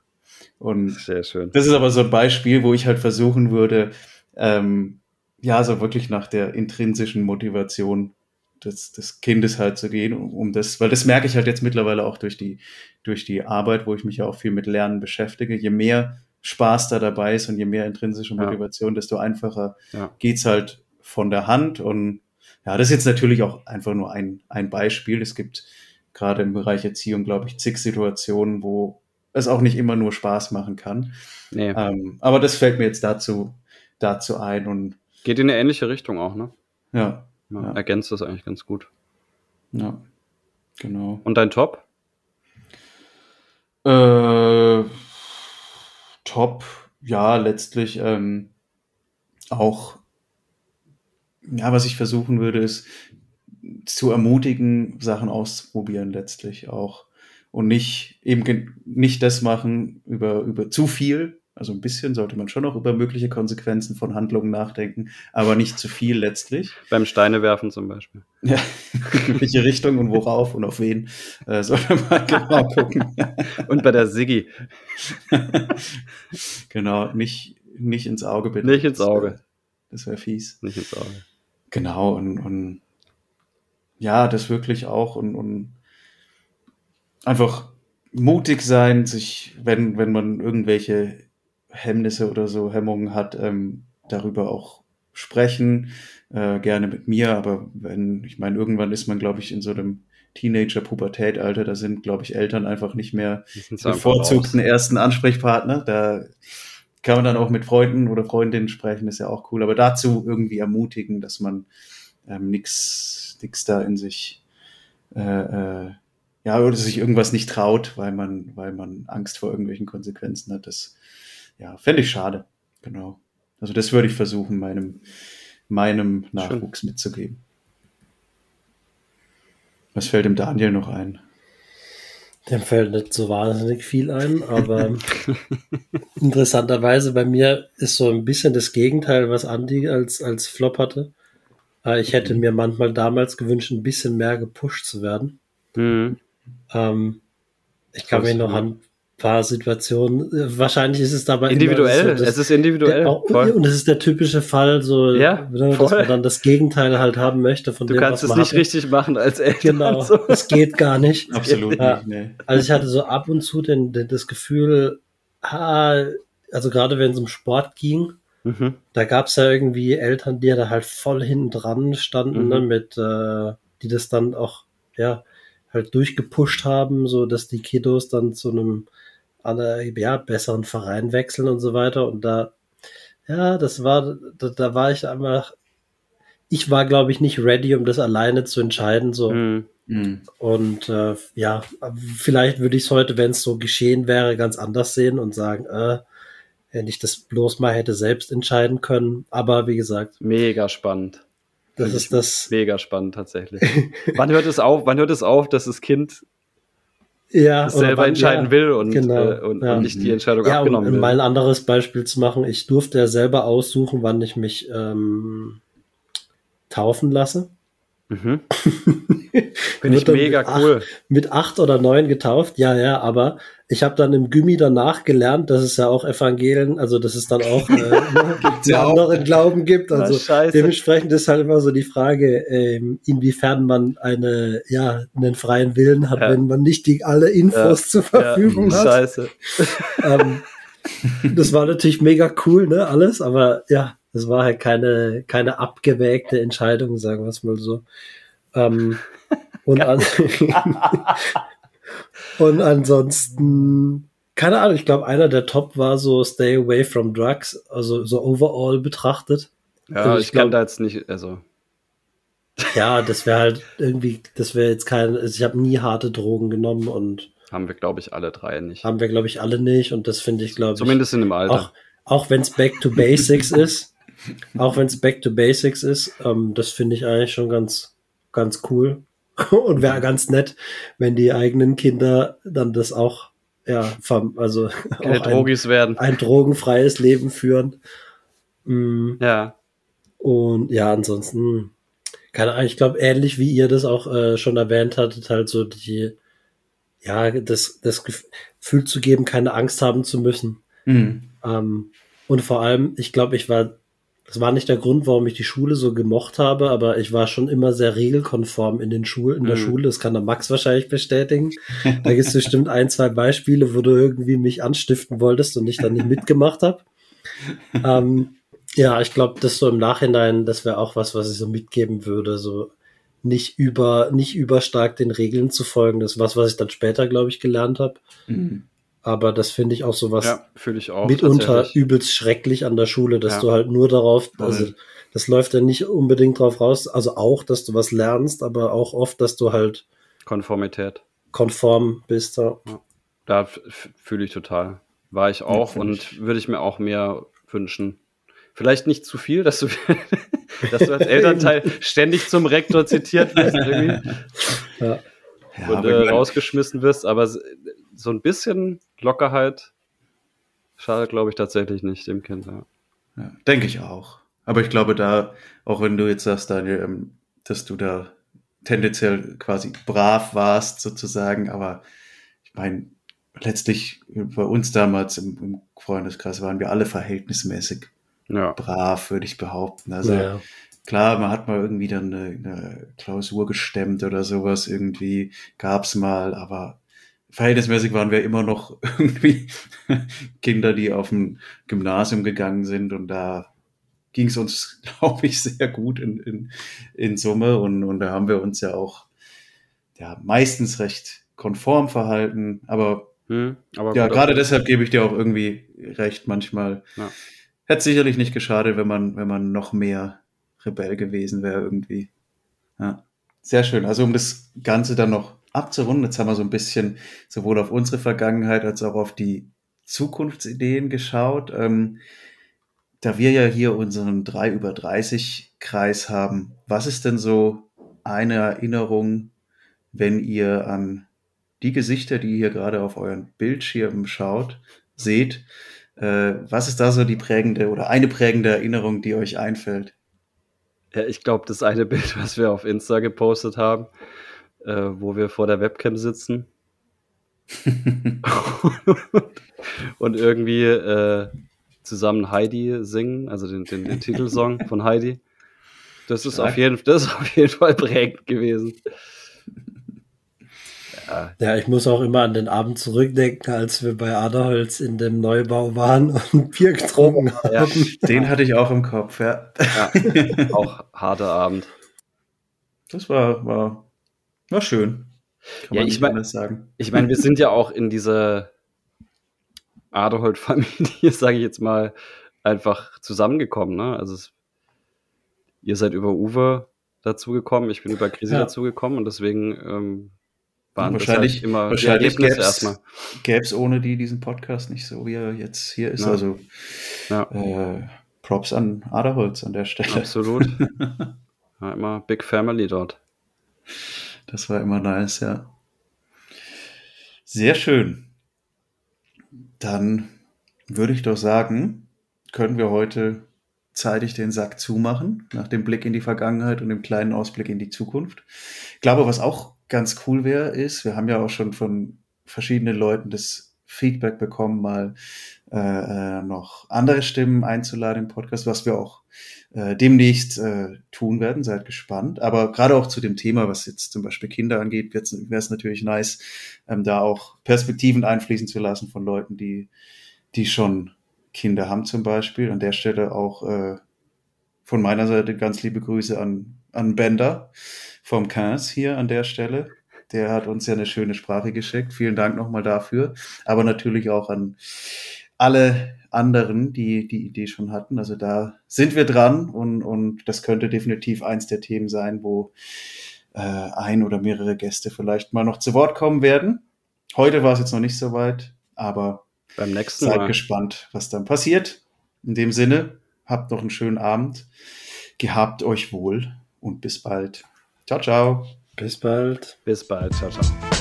Und Sehr schön. das ist aber so ein Beispiel, wo ich halt versuchen würde, ähm, ja, so wirklich nach der intrinsischen Motivation des, des Kindes halt zu gehen, um, um das, weil das merke ich halt jetzt mittlerweile auch durch die, durch die Arbeit, wo ich mich ja auch viel mit Lernen beschäftige. Je mehr Spaß da dabei ist und je mehr intrinsische Ja. Motivation, desto einfacher Ja. geht's halt von der Hand. Und ja, das ist jetzt natürlich auch einfach nur ein, ein Beispiel. Es gibt gerade im Bereich Erziehung, glaube ich, zig Situationen, wo es auch nicht immer nur Spaß machen kann. Nee. Ähm, aber das fällt mir jetzt dazu, dazu ein und Geht in eine ähnliche Richtung auch, ne? ja, Ja. Ergänzt das eigentlich ganz gut. ja, genau. Und dein Top? Äh, top, ja, letztlich ähm, auch, ja, was ich versuchen würde, ist zu ermutigen, Sachen auszuprobieren letztlich auch. Und nicht eben nicht das machen über, über zu viel. Also ein bisschen sollte man schon noch über mögliche Konsequenzen von Handlungen nachdenken, aber nicht zu viel letztlich. Beim Steine werfen zum Beispiel. Ja, in welche Richtung und worauf und auf wen, äh, sollte man genau gucken. Und bei der Siggi. genau, nicht, nicht ins Auge bitte. Nicht ins Auge. Das wäre wär fies. Nicht ins Auge. Genau, und, und ja, das wirklich auch und, und einfach mutig sein, sich, wenn, wenn man irgendwelche Hemmnisse oder so, Hemmungen hat, ähm, darüber auch sprechen, äh, gerne mit mir, aber wenn, ich meine, irgendwann ist man, glaube ich, in so einem Teenager-Pubertät-Alter, da sind, glaube ich, Eltern einfach nicht mehr bevorzugten ersten Ansprechpartner. Da kann man dann auch mit Freunden oder Freundinnen sprechen, ist ja auch cool. Aber dazu irgendwie ermutigen, dass man ähm, nix, nix da in sich, äh, äh, ja, oder sich irgendwas nicht traut, weil man, weil man Angst vor irgendwelchen Konsequenzen hat. Das, ja, fände ich schade. Genau. Also das würde ich versuchen, meinem, meinem Nachwuchs mitzugeben. Was fällt dem Daniel noch ein? Dem fällt nicht so wahnsinnig viel ein, aber interessanterweise bei mir ist so ein bisschen das Gegenteil, was Andi als, als Flop hatte. Äh, Ich hätte mir manchmal damals gewünscht, ein bisschen mehr gepusht zu werden. Mhm. Ähm, ich kann mich noch an paar Situationen, äh, wahrscheinlich ist es dabei Individuell. so es ist individuell. der, auch, und es ist der typische Fall, so, Ja, ne, dass voll. man dann das Gegenteil halt haben möchte von Du dem, kannst was es nicht hatte. richtig machen als Eltern. Genau, So. das geht gar nicht. Absolut Ja. nicht, nee. Also ich hatte so ab und zu den, den, das Gefühl, ah, also gerade wenn es um Sport ging, Mhm. da gab es ja irgendwie Eltern, die ja da halt voll hinten dran standen, Mhm. ne, mit, äh, die das dann auch, ja, halt durchgepusht haben, so dass die Kiddos dann zu einem alle, ja, besseren Verein wechseln und so weiter. Und da, ja, das war, da, da war ich einfach, ich war, glaube ich, nicht ready, um das alleine zu entscheiden, so. Mhm. Und äh, ja, vielleicht würde ich es heute, wenn es so geschehen wäre, ganz anders sehen und sagen, äh, wenn ich das bloß mal hätte selbst entscheiden können. Aber wie gesagt, Mega spannend. Das ist das, Mega spannend tatsächlich. wann hört es auf? Wann hört es auf, dass das Kind ja, selber wann- entscheiden ja, will und, genau, äh, und, ja. und nicht die Entscheidung Ja, um abgenommen will? mal ein anderes Beispiel zu machen, ich durfte ja selber aussuchen, wann ich mich ähm, taufen lasse. Mhm. Finde ich mega mit acht- cool. mit acht oder neun getauft, ja, ja, aber ich habe dann im Gymi danach gelernt, dass es ja auch Evangelien, also dass es dann auch äh, ja auch. anderen Glauben gibt. Na, Also scheiße. dementsprechend ist halt immer so die Frage, ähm, inwiefern man eine, ja, einen freien Willen hat, Ja. wenn man nicht die alle Infos zur Verfügung ja, hat. Scheiße. Ähm, das war natürlich mega cool, ne, alles, aber ja, es war halt keine, keine abgewägte Entscheidung, sagen wir es mal so. Ähm, und, an, und ansonsten, keine Ahnung, ich glaube, einer der Top war so Stay Away from Drugs, also so overall betrachtet. Ja, Also ich, ich kann glaub- da jetzt nicht, also. Ja, das wäre halt irgendwie, das wäre jetzt kein, also ich habe nie harte Drogen genommen und Haben wir, glaube ich, alle drei nicht. haben wir, glaube ich, alle nicht und das finde ich, glaube ich, Zumindest in dem Alter. auch, auch wenn es Back to Basics ist, auch wenn es Back to Basics ist, ähm, das finde ich eigentlich schon ganz, ganz cool und wäre ganz nett, wenn die eigenen Kinder dann das auch, ja, vom, also Keine auch ein, Drogis werden. ein drogenfreies Leben führen. Mm, Ja. Und ja, ansonsten, keine Ahnung, ich glaube, ähnlich wie ihr das auch äh, schon erwähnt hattet, halt so die, ja, das, das Gefühl zu geben, keine Angst haben zu müssen. Mhm. Ähm, und vor allem, ich glaube, ich war, das war nicht der Grund, warum ich die Schule so gemocht habe, aber ich war schon immer sehr regelkonform in den Schulen, in der Mhm. Schule. Das kann der Max wahrscheinlich bestätigen. Da gibt es bestimmt ein, zwei Beispiele, wo du irgendwie mich anstiften wolltest und ich dann nicht mitgemacht habe. Ähm, ja, ich glaube, das so im Nachhinein, das wäre auch was, was ich so mitgeben würde, so nicht über, nicht überstark den Regeln zu folgen. Das ist was, was ich dann später, glaube ich, gelernt habe. Mhm. Aber das finde ich auch so was Ja, ich auch. mitunter übelst schrecklich an der Schule, dass Ja. du halt nur darauf, also das läuft ja nicht unbedingt drauf raus, also auch, dass du was lernst, aber auch oft, dass du halt Konformität. konform bist. Ja. Da fühle ich total. War ich auch find und ich. würde ich mir auch mehr wünschen. Vielleicht nicht zu viel, dass du, dass du als Elternteil ständig zum Rektor zitiert wirst irgendwie Ja. Ja, und äh, rausgeschmissen wirst, aber so ein bisschen Lockerheit schadet, glaube ich, tatsächlich nicht dem Kind. Ja. Ja, denke ich auch. Aber ich glaube, da, auch wenn du jetzt sagst, Daniel, ähm, dass du da tendenziell quasi brav warst, sozusagen, aber ich meine, letztlich bei uns damals im, im Freundeskreis waren wir alle verhältnismäßig ja. brav, würde ich behaupten. Also Ja. klar, man hat mal irgendwie dann eine, eine Klausur gestemmt oder sowas, irgendwie gab's mal, aber verhältnismäßig waren wir immer noch irgendwie Kinder, die auf ein Gymnasium gegangen sind und da ging es uns, glaube ich, sehr gut in, in, in Summe und, und da haben wir uns ja auch ja, meistens recht konform verhalten, aber Hm, aber ja, gerade deshalb gebe ich dir auch irgendwie recht manchmal. Ja. Hätte sicherlich nicht geschadet, wenn man, wenn man noch mehr Rebell gewesen wäre irgendwie. Ja. Sehr schön. Also um das Ganze dann noch abzurunden, jetzt haben wir so ein bisschen sowohl auf unsere Vergangenheit als auch auf die Zukunftsideen geschaut. Ähm, da wir ja hier unseren 3 über 30 Kreis haben, was ist denn so eine Erinnerung, wenn ihr an die Gesichter, die ihr hier gerade auf euren Bildschirmen schaut, seht, äh, was ist da so die prägende oder eine prägende Erinnerung, die euch einfällt? Ja, ich glaube, das eine Bild, was wir auf Insta gepostet haben, äh, wo wir vor der Webcam sitzen und irgendwie äh, zusammen Heidi singen, also den, den, den Titelsong von Heidi. Das ist, Stark. auf jeden, das ist auf jeden Fall prägend gewesen. Ja, ja, ich muss auch immer an den Abend zurückdenken, als wir bei Aderholz in dem Neubau waren und Bier getrunken haben. ja, Den hatte ich auch im Kopf, ja. ja, auch harter Abend. Das war, war, war schön. Kann Ja, man ich nicht mein- anders sagen. Ich meine, wir sind ja auch in dieser Aderholt-Familie, sage ich jetzt mal, einfach zusammengekommen. Ne? Also es, ihr seid über Uwe dazugekommen, ich bin über Krisi Ja. dazugekommen und deswgen ähm, waren wahrscheinlich deshalb immer die wahrscheinlich Erlebnisse gäb's, erstmal. gäb's ohne die diesen Podcast nicht so, wie er jetzt hier ist. Ja. Also Ja. äh, Props an Aderholz an der Stelle. Absolut. Ja, immer Big Family dort. Das war immer nice, ja. Sehr schön. Dann würde ich doch sagen, können wir heute zeitig den Sack zumachen, nach dem Blick in die Vergangenheit und dem kleinen Ausblick in die Zukunft. Ich glaube, was auch ganz cool wäre, ist, wir haben ja auch schon von verschiedenen Leuten das Feedback bekommen, mal äh, äh, noch andere Stimmen einzuladen im Podcast, was wir auch äh, demnächst äh, tun werden. Seid gespannt. Aber gerade auch zu dem Thema, was jetzt zum Beispiel Kinder angeht, wäre es natürlich nice, ähm, da auch Perspektiven einfließen zu lassen von Leuten, die, die schon Kinder haben zum Beispiel. An der Stelle auch äh, von meiner Seite ganz liebe Grüße an, an Bender vom Kans hier an der Stelle. Der hat uns ja eine schöne Sprache geschickt. Vielen Dank nochmal dafür. Aber natürlich auch an alle anderen, die die Idee schon hatten. Also da sind wir dran und, und das könnte definitiv eins der Themen sein, wo äh, ein oder mehrere Gäste vielleicht mal noch zu Wort kommen werden. Heute war es jetzt noch nicht so weit, aber Beim nächsten seid Mal. gespannt, was dann passiert. In dem Sinne, habt noch einen schönen Abend, gehabt euch wohl und bis bald. Ciao, ciao. Bis bald. Bis bald. Ciao, ciao.